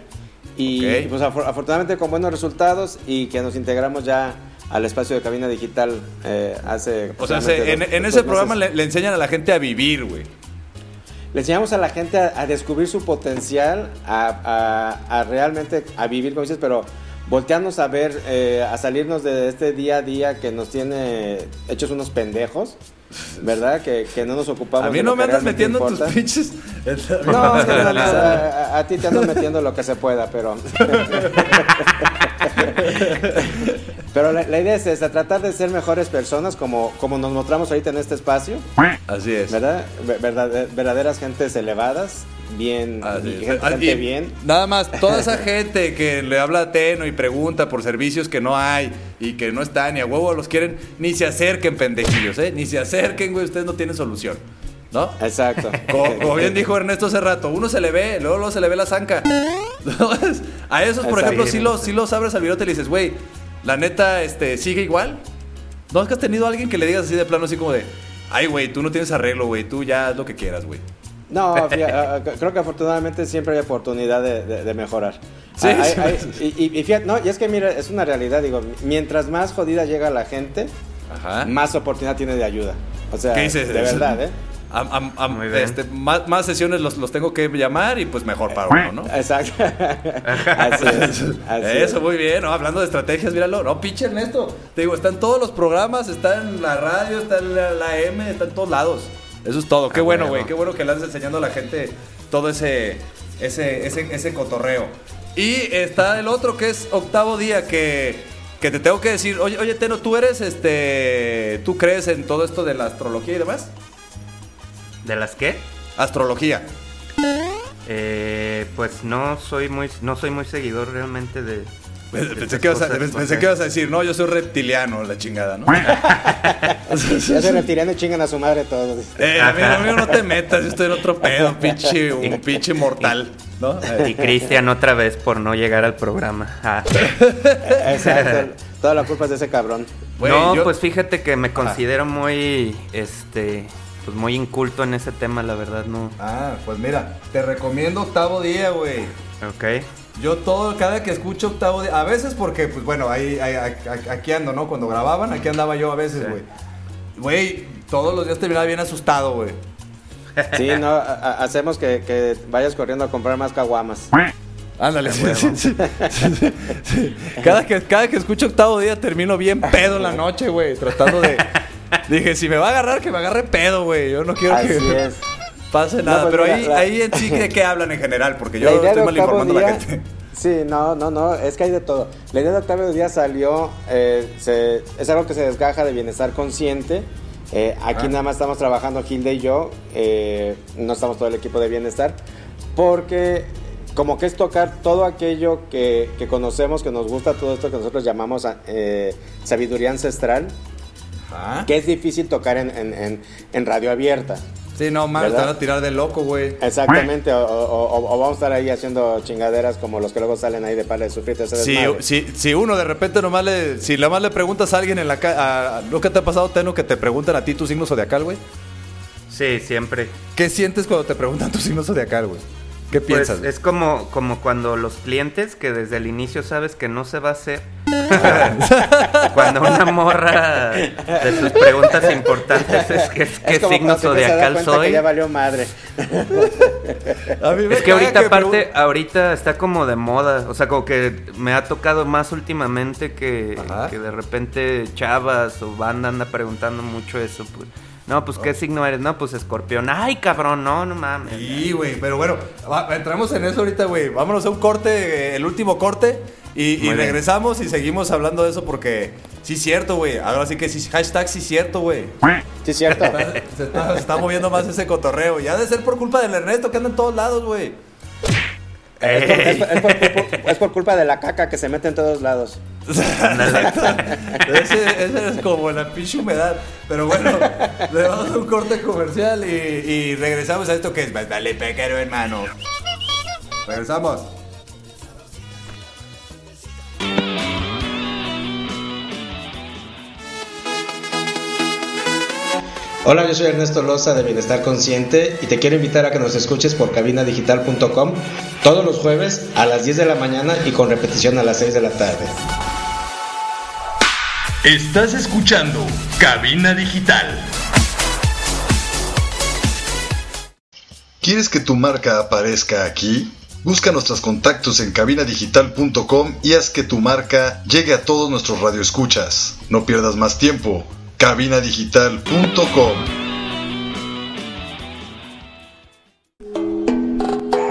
Y pues afortunadamente con buenos resultados y que nos integramos ya al espacio de cabina digital eh, hace... O sea, en, ese programa le, enseñan a la gente a vivir, güey. Le enseñamos a la gente a, descubrir su potencial, a, realmente a vivir, como dices, pero voltearnos a ver, eh, a salirnos de este día a día que nos tiene hechos unos pendejos. ¿Verdad? Que, que no nos ocupamos. A mí no me andas metiendo tus pinches. No, no, no, a, a, ti te ando metiendo lo que se pueda, pero. Pero la, idea es esta, tratar de ser mejores personas como, como nos mostramos ahorita en este espacio. Así es. ¿Verdad? verdaderas gentes elevadas, bien, gente, bien. Nada más, toda esa gente que le habla a Teno y pregunta por servicios que no hay y que no están y a huevo los quieren, ni se acerquen pendejillos, ¿eh? Ni se acerquen, güey, ustedes no tienen solución. ¿no? Exacto. Como, bien dijo Ernesto hace rato, uno se le ve, luego, luego se le ve la zanca. a esos, por ejemplo, si los, si los abres al virote y le dices, güey, la neta, este, sigue igual. ¿No es que has tenido a alguien que le digas así de plano, así como de, ay, güey, tú no tienes arreglo, güey, tú ya haz lo que quieras, güey? No, creo que afortunadamente siempre hay oportunidad de, mejorar. Sí, Y, fíjate, no, y es que mira, es una realidad, digo, mientras más jodida llega la gente, más oportunidad tiene de ayuda. O sea, de verdad, ¿eh? Este, más, sesiones los, los, tengo que llamar y pues mejor para uno, ¿no? Exacto. así Eso, muy bien, Hablando de estrategias, míralo. No, pinche Ernesto. Te digo, está en todos los programas, está en la radio, está en la, M, está en todos lados. Eso es todo. Qué ah, bueno, güey. Qué bueno que le andas enseñando a la gente todo ese, ese, ese, ese cotorreo. Y está el otro que es octavo día que, que te tengo que decir, oye, oye, Teno, ¿tú eres este. ¿Tú crees en todo esto de la astrología y demás? ¿De las qué? Astrología. Eh, pues no soy muy no soy muy seguidor realmente de, Pensé, que, ibas a, pensé que, ibas a, decir, no, yo soy reptiliano, la chingada, ¿no? yo soy reptiliano y chingan a su madre todos. Eh, amigo, no te metas, yo estoy en otro pedo, pinche, un pinche mortal, ¿no? Y Cristian otra vez por no llegar al programa. Ah. Exacto, toda la culpa es de ese cabrón. no, pues fíjate que me considero muy, este, pues muy inculto en ese tema, la verdad, no. Ah, pues mira, te recomiendo octavo día, güey. Ok. Yo todo, cada que escucho octavo día, a veces porque, pues bueno, ahí, aquí ando, ¿no? Cuando grababan, aquí andaba yo a veces, güey. Güey, todos los días terminaba bien asustado, güey. Sí, no, hacemos que, vayas corriendo a comprar más caguamas. Ándale, sí, Cada, que, cada que escucho octavo día termino bien pedo en la noche, güey, tratando de, Dije, si me va a agarrar, que me agarre pedo, güey. Yo no quiero que pase nada. Pues pero ahí, ahí en sí, ¿de qué hablan en general? Porque yo estoy mal informando a la gente. Sí, no, no, no, es que hay de todo. La idea de octavo día salió, eh, es algo que se desgaja de bienestar consciente. Eh, aquí ah. nada más estamos trabajando Hilde y yo, eh, no estamos todo el equipo de bienestar, porque como que es tocar todo aquello que, que conocemos, que nos gusta, todo esto que nosotros llamamos sabiduría ancestral, que es difícil tocar en, radio abierta. Sí, no, más, te van a tirar de loco, güey. Exactamente, o, vamos a estar ahí haciendo chingaderas como los que luego salen ahí de pala de sufrir si, si, si, uno de repente nomás le, si nomás le preguntas a alguien en la calle, ¿lo que te ha pasado, Teno, que te preguntan a ti tu signo zodiacal, güey? Sí, siempre. ¿Qué sientes cuando te preguntan tu signo zodiacal, güey? ¿Qué pues, piensas? Es como, como cuando los clientes que desde el inicio sabes que no se va a hacer Cuando una morra de sus preguntas importantes es que qué signo zodiacal soy. ya valió madre. es que ahorita aparte, ahorita está como de moda. O sea, como que me ha tocado más últimamente que, que de repente chavas o banda anda preguntando mucho eso. Pues. No, pues, ¿qué oh. signo eres? No, pues, escorpión. Ay, cabrón, no, no mames. Sí, güey, pero bueno, entramos en eso ahorita, güey. Vámonos a un corte, el último corte. Y, regresamos y seguimos hablando de eso porque sí es cierto, güey. Ahora sí que sí, hashtag sí es cierto, güey. Sí es cierto. Se está, moviendo más ese cotorreo. Ya de ser por culpa del Ernesto que anda en todos lados, güey. Es por, culpa de la caca que se mete en todos lados. ese, es como la pinche humedad. Pero bueno, le damos un corte comercial y, regresamos a esto que es Dale Pequero, hermano. Regresamos. Hola, yo soy Ernesto Loza de Bienestar Consciente y te quiero invitar a que nos escuches por cabinadigital.com todos los jueves a las 10 de la mañana y con repetición a las 6 de la tarde. Estás escuchando Cabina Digital. ¿Quieres que tu marca aparezca aquí? Busca nuestros contactos en cabinadigital.com y haz que tu marca llegue a todos nuestros radioescuchas. No pierdas más tiempo. cabinadigital.com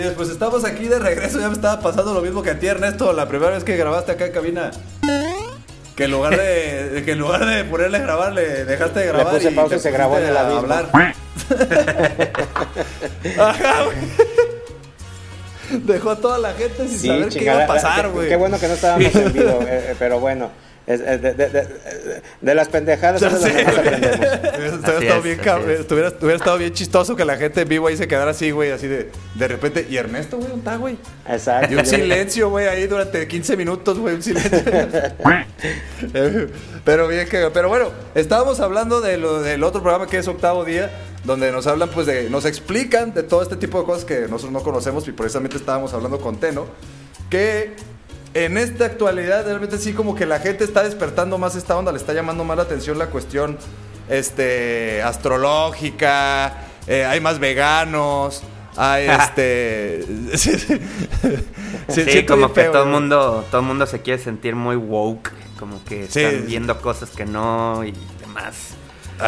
Sí, pues estamos aquí de regreso. Ya me estaba pasando lo mismo que a ti, Ernesto, la primera vez que grabaste acá en cabina. Que en lugar de, que en lugar de ponerle a grabar, le dejaste de grabar. Le puse pausa y se grabó en el abismo. hablar. Ajá, güey. Dejó a toda la gente sin saber qué iba a pasar, güey. Qué bueno que no estábamos en vivo, eh, eh, pero bueno. Es, de, de, de, de, las pendejadas es aprendemos. Estado, bien, hubiera, hubiera estado bien chistoso que la gente en vivo ahí se quedara así, güey, así de, de repente. ¿Y Ernesto, güey? ¿Dónde está, güey? Exacto. Y un silencio, güey, ahí durante 15 minutos, güey, un silencio. pero bien que. Pero bueno, estábamos hablando de lo, del otro programa que es Octavo Día donde nos hablan, pues, de, nos explican de todo este tipo de cosas que nosotros no conocemos y precisamente estábamos hablando con Teno, que en esta actualidad realmente sí como que la gente está despertando más esta onda, le está llamando más la atención la cuestión este, astrológica, eh, hay más veganos. Hay este. sí, como que todo el mundo, todo mundo se quiere sentir muy woke, como que están viendo cosas que no y demás.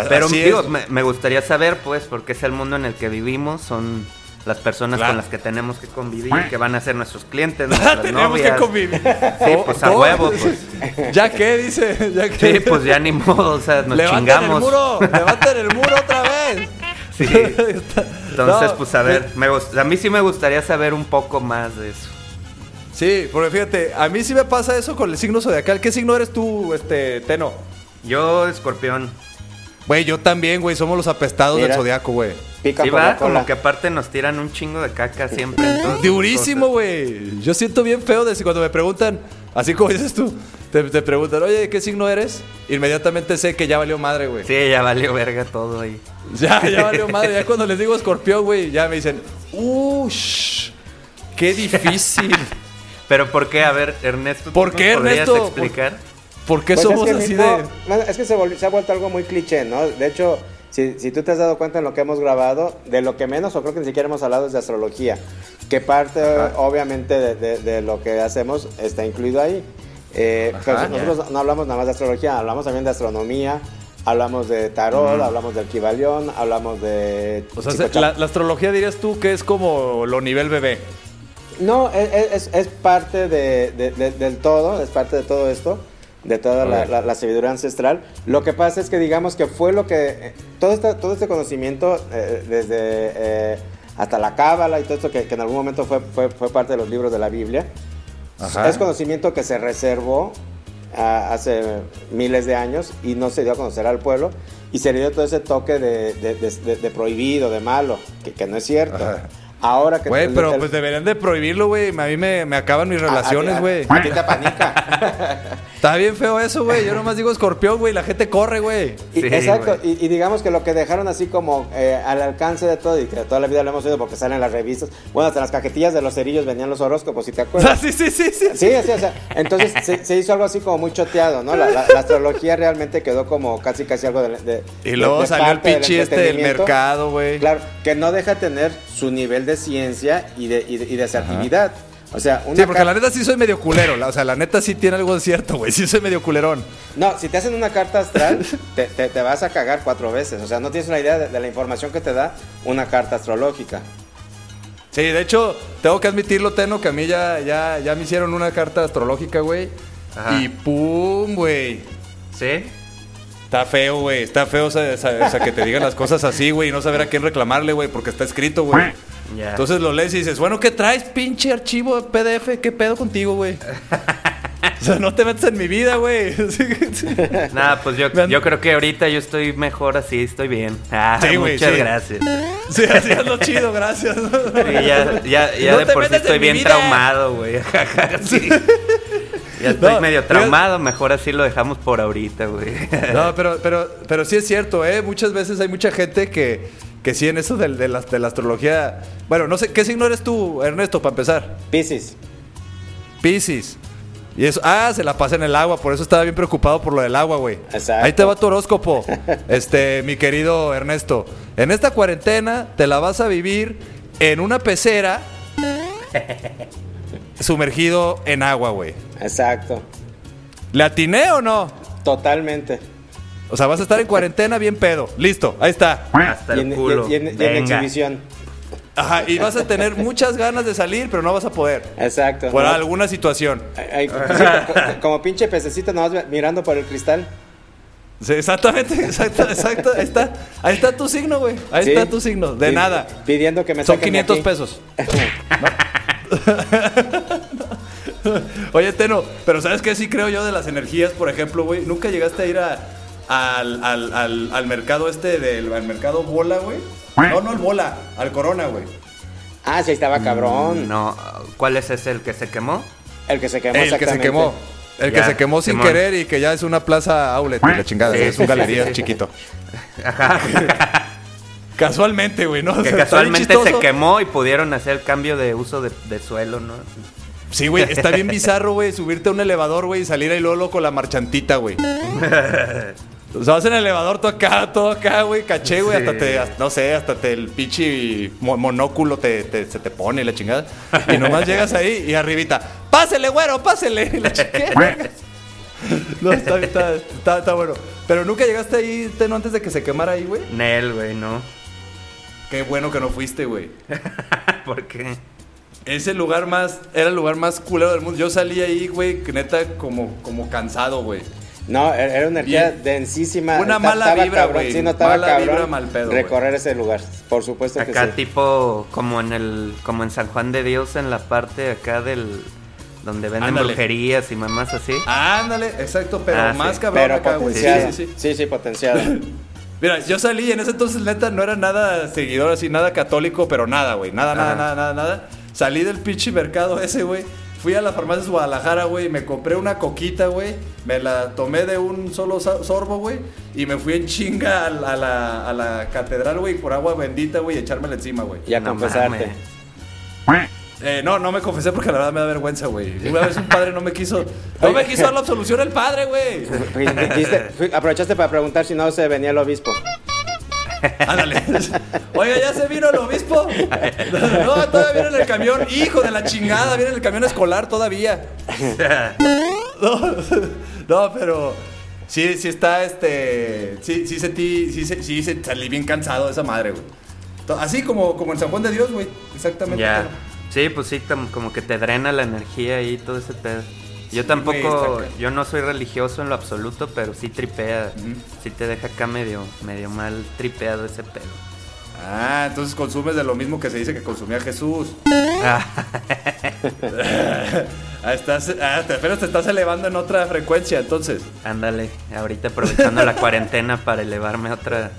Pero digo, me, gustaría saber, pues, porque es el mundo en el que vivimos, son las personas con las que tenemos que convivir, que van a ser nuestros clientes, nuestras tenemos que convivir. Sí, pues a huevo, pues. ¿Ya qué? Dice, ¿ya qué? Sí, pues ya ni modo, o sea, nos ¡Levanten chingamos. el muro! ¡Levanten el muro otra vez! Sí. Entonces, pues a ver, me, a mí sí me gustaría saber un poco más de eso. Sí, porque fíjate, a mí sí me pasa eso con el signo zodiacal. ¿Qué signo eres tú, este, Teno? Yo, escorpión. Güey, yo también, güey. Somos los apestados del zodiaco, güey. Pica sí, va, como que aparte nos tiran un chingo de caca siempre. Durísimo, güey. Yo siento bien feo de cuando me preguntan, así como dices tú, te, preguntan, oye, ¿qué signo eres? Inmediatamente sé que ya valió madre, güey. Sí, ya valió verga todo ahí. Ya, ya valió madre. Ya cuando les digo escorpión, güey, ya me dicen, ¡ush! ¡Qué difícil! Pero ¿por qué? A ver, Ernesto, ¿por qué, Ernesto? explicar? ¿Por qué pues somos así de.? es que se, ha vuelto algo muy cliché, ¿no? De hecho, si, si, tú te has dado cuenta en lo que hemos grabado, de lo que menos, o creo que ni siquiera hemos hablado, es de astrología. Que parte, obviamente, de, de, lo que hacemos está incluido ahí. Eh, pero nosotros no hablamos nada más de astrología, hablamos también de astronomía, hablamos de tarot, hablamos del equivalión, hablamos de. O sea, la, astrología dirías tú que es como lo nivel bebé. No, es, es, parte de, del todo, es parte de todo esto de toda la, sabiduría ancestral. Lo que pasa es que digamos que fue lo que, eh, todo, este, todo este conocimiento, eh, desde eh, hasta la cábala y todo esto que, en algún momento fue, fue, fue, parte de los libros de la Biblia, es conocimiento que se reservó ah, hace miles de años y no se dio a conocer al pueblo y se le dio todo ese toque de, de, prohibido, de malo, que, que no es cierto. Ahora que... Güey, pero pues deberían de prohibirlo, güey. A mí me, me acaban mis relaciones, güey. A, ti te panica. Está bien feo eso, güey. Yo nomás digo escorpión, güey. La gente corre, güey. exacto. Y, digamos que lo que dejaron así como eh, al alcance de todo y que toda la vida lo hemos oído porque salen las revistas. Bueno, hasta las cajetillas de los cerillos venían los horóscopos, si te acuerdas. sí, sí, sí, sí. Sí, sí, o sea, entonces se, hizo algo así como muy choteado, ¿no? La, astrología realmente quedó como casi, casi algo de... y luego salió el pinche este del mercado, güey. Claro, que no deja tener su nivel de ciencia y de, y de, asertividad. O sea, Sí, porque la neta sí soy medio culero. o sea, la neta sí tiene algo de cierto, güey. Sí soy medio culerón. No, si te hacen una carta astral, te, te, vas a cagar cuatro veces. O sea, no tienes una idea de, la información que te da una carta astrológica. Sí, de hecho, tengo que admitirlo, Teno, que a mí ya, ya, ya me hicieron una carta astrológica, güey. Y pum, güey. ¿Sí? Está feo, güey. Está feo o sea, que te digan las cosas así, güey, y no saber a quién reclamarle, güey, porque está escrito, güey. Entonces lo lees y dices, bueno, ¿qué traes, pinche archivo de PDF? ¿Qué pedo contigo, güey? O sea, no te metes en mi vida, güey. Nada, pues yo, yo creo que ahorita yo estoy mejor así, estoy bien. Ah, muchas gracias. Sí, así es lo chido, gracias. ya, ya, ya de por sí estoy bien traumado, güey. sí. Ya estoy medio traumado, mejor así lo dejamos por ahorita, güey. No, pero, pero, pero sí es cierto, ¿eh? Muchas veces hay mucha gente que, que sí en eso de, de, la, de la astrología... Bueno, no sé, ¿qué signo eres tú, Ernesto, para empezar? Piscis. Piscis. Y eso, ah, se la pasa en el agua, por eso estaba bien preocupado por lo del agua, güey. Ahí te va tu horóscopo, este, mi querido Ernesto. En esta cuarentena te la vas a vivir en una pecera sumergido en agua, güey. Exacto. ¿Le atiné o no? Totalmente. O sea, vas a estar en cuarentena bien pedo. Listo, ahí está. Hasta el culo. Y en, exhibición. Ajá, y vas a tener muchas ganas de salir, pero no vas a poder. Exacto. Por alguna situación. como, pinche pececito, nomás mirando por el cristal. Sí, exactamente, exacto, exacto. Ahí está, ahí está tu signo, güey. Ahí está tu signo. De nada. Pidiendo que me Son 500 pesos. Oye, Teno, pero ¿sabes qué? Sí creo yo de las energías, por ejemplo, güey. ¿Nunca llegaste a ir a, al, al, al, mercado este, del al mercado bola, güey? No, no el bola, al corona, güey. Ah, sí, estaba cabrón. Mm, no, ¿cuál es ese, el que se quemó? El que se quemó, El que se quemó. El que se quemó sin querer y que ya es una plaza outlet, la chingada. es un galería chiquito. Casualmente, güey, ¿no? Que casualmente se quemó y pudieron hacer el cambio de uso de, de suelo, ¿no? Sí, güey, está bien bizarro, güey, subirte a un elevador, güey, y salir ahí luego con la marchantita, güey. O sea, vas en el elevador todo acá, todo acá, güey, caché, güey, hasta te, no sé, hasta te el pinche monóculo te, se te pone la chingada. Y nomás llegas ahí y arribita, pásele, güero, pásele. la chingada. No, está, está, está, bueno. Pero nunca llegaste ahí, Teno, antes de que se quemara ahí, güey. Nel, güey, no. Qué bueno que no fuiste, güey. ¿Por qué? Es el lugar más, era el lugar más culero del mundo. Yo salí ahí, güey, neta, como, como cansado, güey. No, er, era una energía densísima. Una mala vibra, güey. Sí, no estaba mala cabrón vibra, mal pedo, recorrer ese lugar. Por supuesto acá que sí. tipo como en el como en San Juan de Dios en la parte acá del donde venden brujerías y mamás así. Ándale, exacto, pero ah, más cabrón pero acá, güey. Sí, sí, sí. Sí, sí, potenciado. Mira, yo salí en ese entonces, neta, no era nada seguidor así, nada católico, pero nada, güey. Nada, nada, nada, nada, nada. Salí del pinche mercado ese, güey Fui a la farmacia de Guadalajara, güey, me compré una coquita, güey. Me la tomé de un solo sorbo, güey. Y me fui en chinga a la, a la, catedral, güey, por agua bendita, güey, y echármela encima, güey. Y a confesarte. Eh, no, no me confesé porque la verdad me da vergüenza, güey. Una vez un padre no me quiso. No me quiso dar la absolución el padre, güey. Aprovechaste para preguntar si no se venía el obispo. Ándale. Oiga, ¿ya se vino el obispo? No, todavía viene en el camión. Hijo de la chingada, viene en el camión escolar todavía. No, pero sí, sí está, este, sí, sí sentí, sí, sí, sí salí bien cansado de esa madre, güey. Así como, como en San Juan de Dios, güey. Exactamente. Ya. Sí, pues sí, como que te drena la energía y todo ese pedo. Yo tampoco, yo no soy religioso en lo absoluto, pero sí tripea, sí te deja acá medio, medio mal tripeado ese pedo. Ah, entonces consumes de lo mismo que se dice que consumía Jesús. ah, estás, ah, te, te estás elevando en otra frecuencia, entonces. Ándale, ahorita aprovechando la cuarentena para elevarme a otra,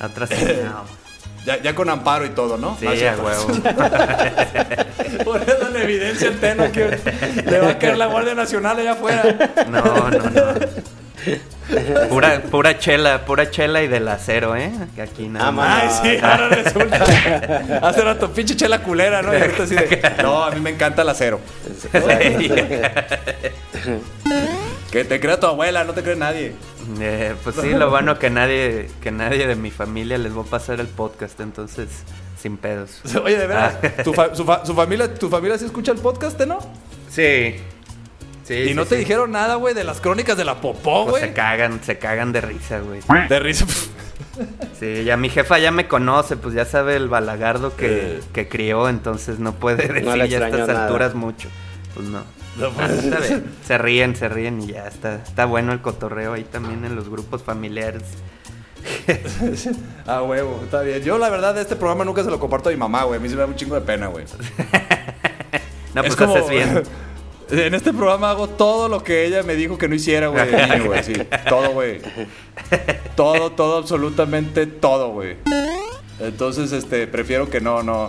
a otra ya, ya con amparo y todo, ¿no? Sí, a huevo. Poniendo evidencia el teno que le va a caer la Guardia Nacional allá afuera. No, no, no. Pura, pura chela, pura chela y del acero, ¿eh? Que aquí nada más. Ay, sí, ahora resulta. Hace rato, pinche chela culera, ¿no? Y así de, no, a mí me encanta el acero. que te crea tu abuela, no te cree nadie. Eh, pues sí, lo bueno que nadie, que nadie de mi familia les va a pasar el podcast, entonces sin pedos. Oye, de verdad, ah. ¿tu, su, familia, ¿tu familia sí escucha el podcast, no? Sí. Sí, y no te dijeron nada, güey, de las crónicas de la popó, pues güey. se cagan, se cagan de risa, güey. De risa. sí, ya mi jefa ya me conoce, pues ya sabe el balagardo que, eh. que crió, entonces no puede decir ya a estas alturas mucho. Pues no. Pues, se ríen, se ríen y ya está, está bueno el cotorreo ahí también en los grupos familiares. ah, huevo, está bien. Yo la verdad de este programa nunca se lo comparto a mi mamá, güey. A mí se me da un chingo de pena, güey. no, pues haces bien. En este programa hago todo lo que ella me dijo que no hiciera, güey. güey. Sí, todo, güey. Todo, todo, absolutamente todo, güey. Entonces, este, prefiero que no, no.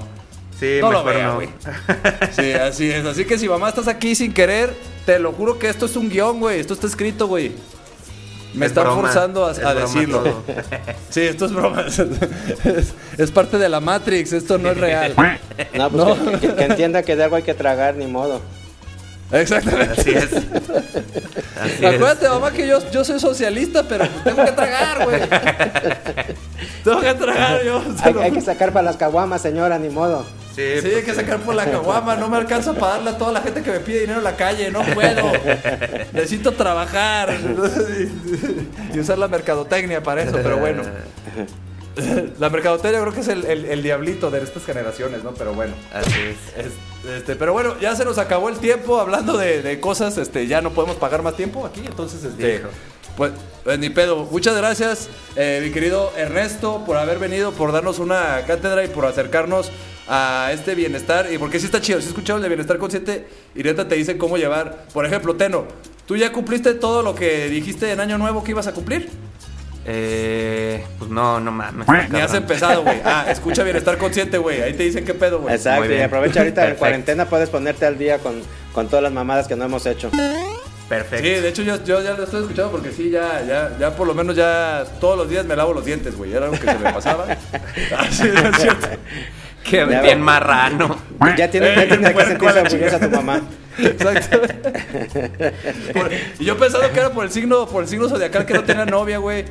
Sí, no lo vea, güey. Sí, así es. Así que si mamá estás aquí sin querer, te lo juro que esto es un guion, güey. Esto está escrito, güey. Me están forzando a, decirlo. Sí, esto es broma. Es, parte de la Matrix. Esto no es real. No, pues Que, entienda que de algo hay que tragar, ni modo. Exactamente. Así es. Acuérdate, mamá, que yo, yo soy socialista, pero tengo que tragar, güey. Tengo que tragar yo. Hay, hay, que sacar para las caguamas, señora, ni modo. Sí, sí hay que sacar por la caguama. No me alcanza para darle a toda la gente que me pide dinero en la calle. No puedo. Necesito trabajar y usar la mercadotecnia para eso, pero bueno. La mercadotecnia creo que es el, diablito de estas generaciones, ¿no? Pero bueno. Así es. Este, pero bueno, ya se nos acabó el tiempo hablando de, cosas, este, ya no podemos pagar más tiempo aquí, entonces, este, pues, pues, ni pedo. Muchas gracias, eh, mi querido Ernesto, por haber venido, por darnos una cátedra y por acercarnos a este bienestar. Y porque sí está chido, si escuchamos de bienestar consciente y neta te dicen cómo llevar. Por ejemplo, Teno, ¿tú ya cumpliste todo lo que dijiste en Año Nuevo que ibas a cumplir? Eh, pues no, no mames. Ni has empezado, güey. Ah, escucha bienestar consciente, güey. Ahí te dicen qué pedo, güey. Exacto, y aprovecha ahorita en cuarentena, puedes ponerte al día con, con todas las mamadas que no hemos hecho. Perfecto. Sí, de hecho yo, yo, ya lo estoy escuchando porque sí, ya, ya, ya por lo menos ya todos los días me lavo los dientes, güey. Era algo que se me pasaba. Así ah, es cierto. Que bien marrano. Ya tiene, ya tiene que sentirse orgullosa tu mamá. Exactamente. y yo pensando que era por el signo, por el signo zodiacal que no tenía novia, güey.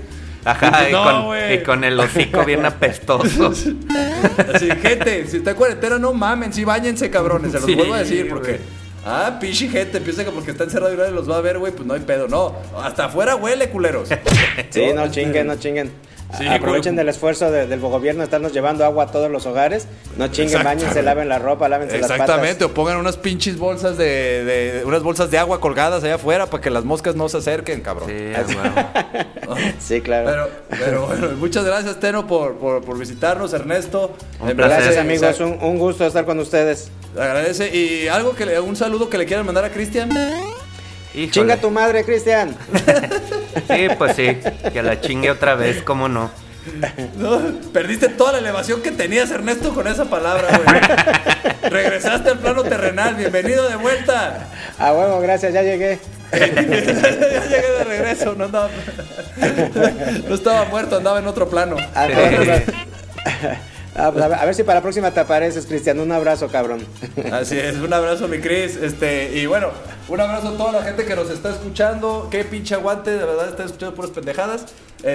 Ajá, y, con, y, con, el hocico bien apestoso. Así, gente, si está cuarentena, no mamen, sí, bañense, cabrones, se los vuelvo a decir, porque. Ah, pinche gente, piensa que porque está encerrado y nadie los va a ver, güey, pues no hay pedo. No, hasta afuera huele, culeros. Sí, no chinguen, no chinguen. Aprovechen del esfuerzo del gobierno de estarnos llevando agua a todos los hogares. No chinguen, bañense, laven la ropa, lávense las patas. Exactamente, o pongan unas pinches bolsas de, unas bolsas de agua colgadas allá afuera para que las moscas no se acerquen, cabrón. Sí, claro. Pero, bueno, muchas gracias, Teno, por, visitarnos, Ernesto. gracias, amigos. Un, un, gusto estar con ustedes. Agradece. Y algo que un saludo que le quieran mandar a Cristian. Chinga tu madre, Cristian. sí, pues sí, que la chingue otra vez, ¿cómo no? perdiste toda la elevación que tenías, Ernesto, con esa palabra, güey. Regresaste al plano terrenal, bienvenido de vuelta. A huevo, gracias, ya llegué. ya llegué de regreso, no andaba. no estaba muerto, andaba en otro plano. Ah, Ah, pues, a, ver, si para la próxima te apareces, Cristian. Un abrazo, cabrón. Así es, un abrazo, mi Cris. Este, y bueno, un abrazo a toda la gente que nos está escuchando. Qué pinche aguante, de verdad, está escuchando puras pendejadas.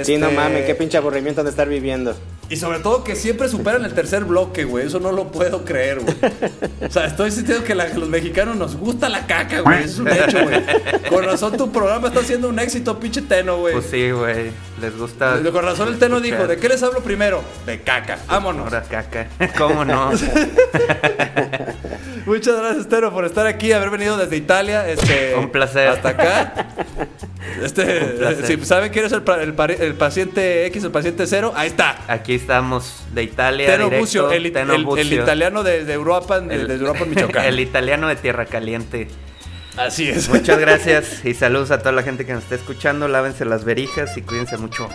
Sí, no este, mames, qué pinche aburrimiento de estar viviendo. Y sobre todo que siempre superan el tercer bloque, güey. Eso no lo puedo creer, güey. O sea, estoy sintiendo que los mexicanos nos gusta la caca, güey. Es un hecho, güey. Con razón tu programa está siendo un éxito, pinche Teno, güey. Pues sí, güey. Les gusta. Con razón el Teno dijo, ¿de qué les hablo primero? De caca. Vámonos. Ahora caca. ¿Cómo no? Muchas gracias, Teno, por estar aquí, haber venido desde Italia. Este, un placer. Hasta acá. Este, si saben quién es el, el, paciente X, el paciente cero, ahí está. Aquí estamos, de Italia. Teno directo, el, italiano de, de Europa, el, de Europa, Michoacán. El italiano de Tierra Caliente. Así es. Muchas gracias y saludos a toda la gente que nos está escuchando. Lávense las verijas y cuídense mucho.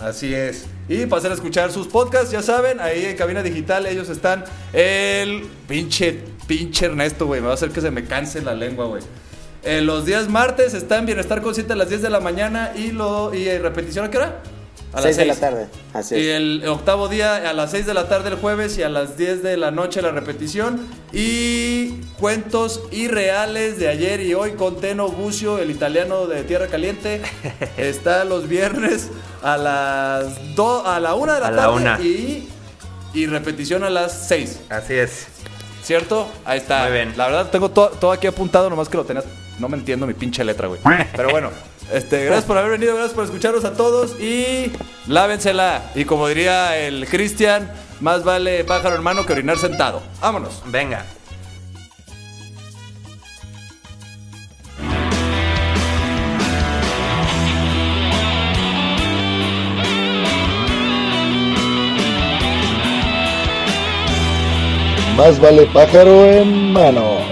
Así es. Y pasen a escuchar sus podcasts, ya saben, ahí en Cabina Digital ellos están. El pinche, pinche Ernesto, güey. Me va a hacer que se me canse la lengua, güey. Eh, los días martes está en Bienestar Consciente a las 10 de la mañana y, lo, y repetición a qué hora? A las 6 de la tarde. Así y el octavo día a las 6 de la tarde el jueves y a las 10 de la noche la repetición. Y cuentos irreales de ayer y hoy con Teno Bucio, el italiano de Tierra Caliente. Está los viernes a las 2 a la 1 de la tarde Y, y repetición a las 6. Así es. ¿Cierto? Ahí está. Muy bien. La verdad tengo todo, todo aquí apuntado, nomás que lo tenías no me entiendo mi pinche letra, güey. Pero bueno, este, gracias por haber venido, gracias por escucharnos a todos y lávensela. Y como diría el Cristian, más vale pájaro hermano que orinar sentado. Vámonos. Venga. Más vale pájaro en mano.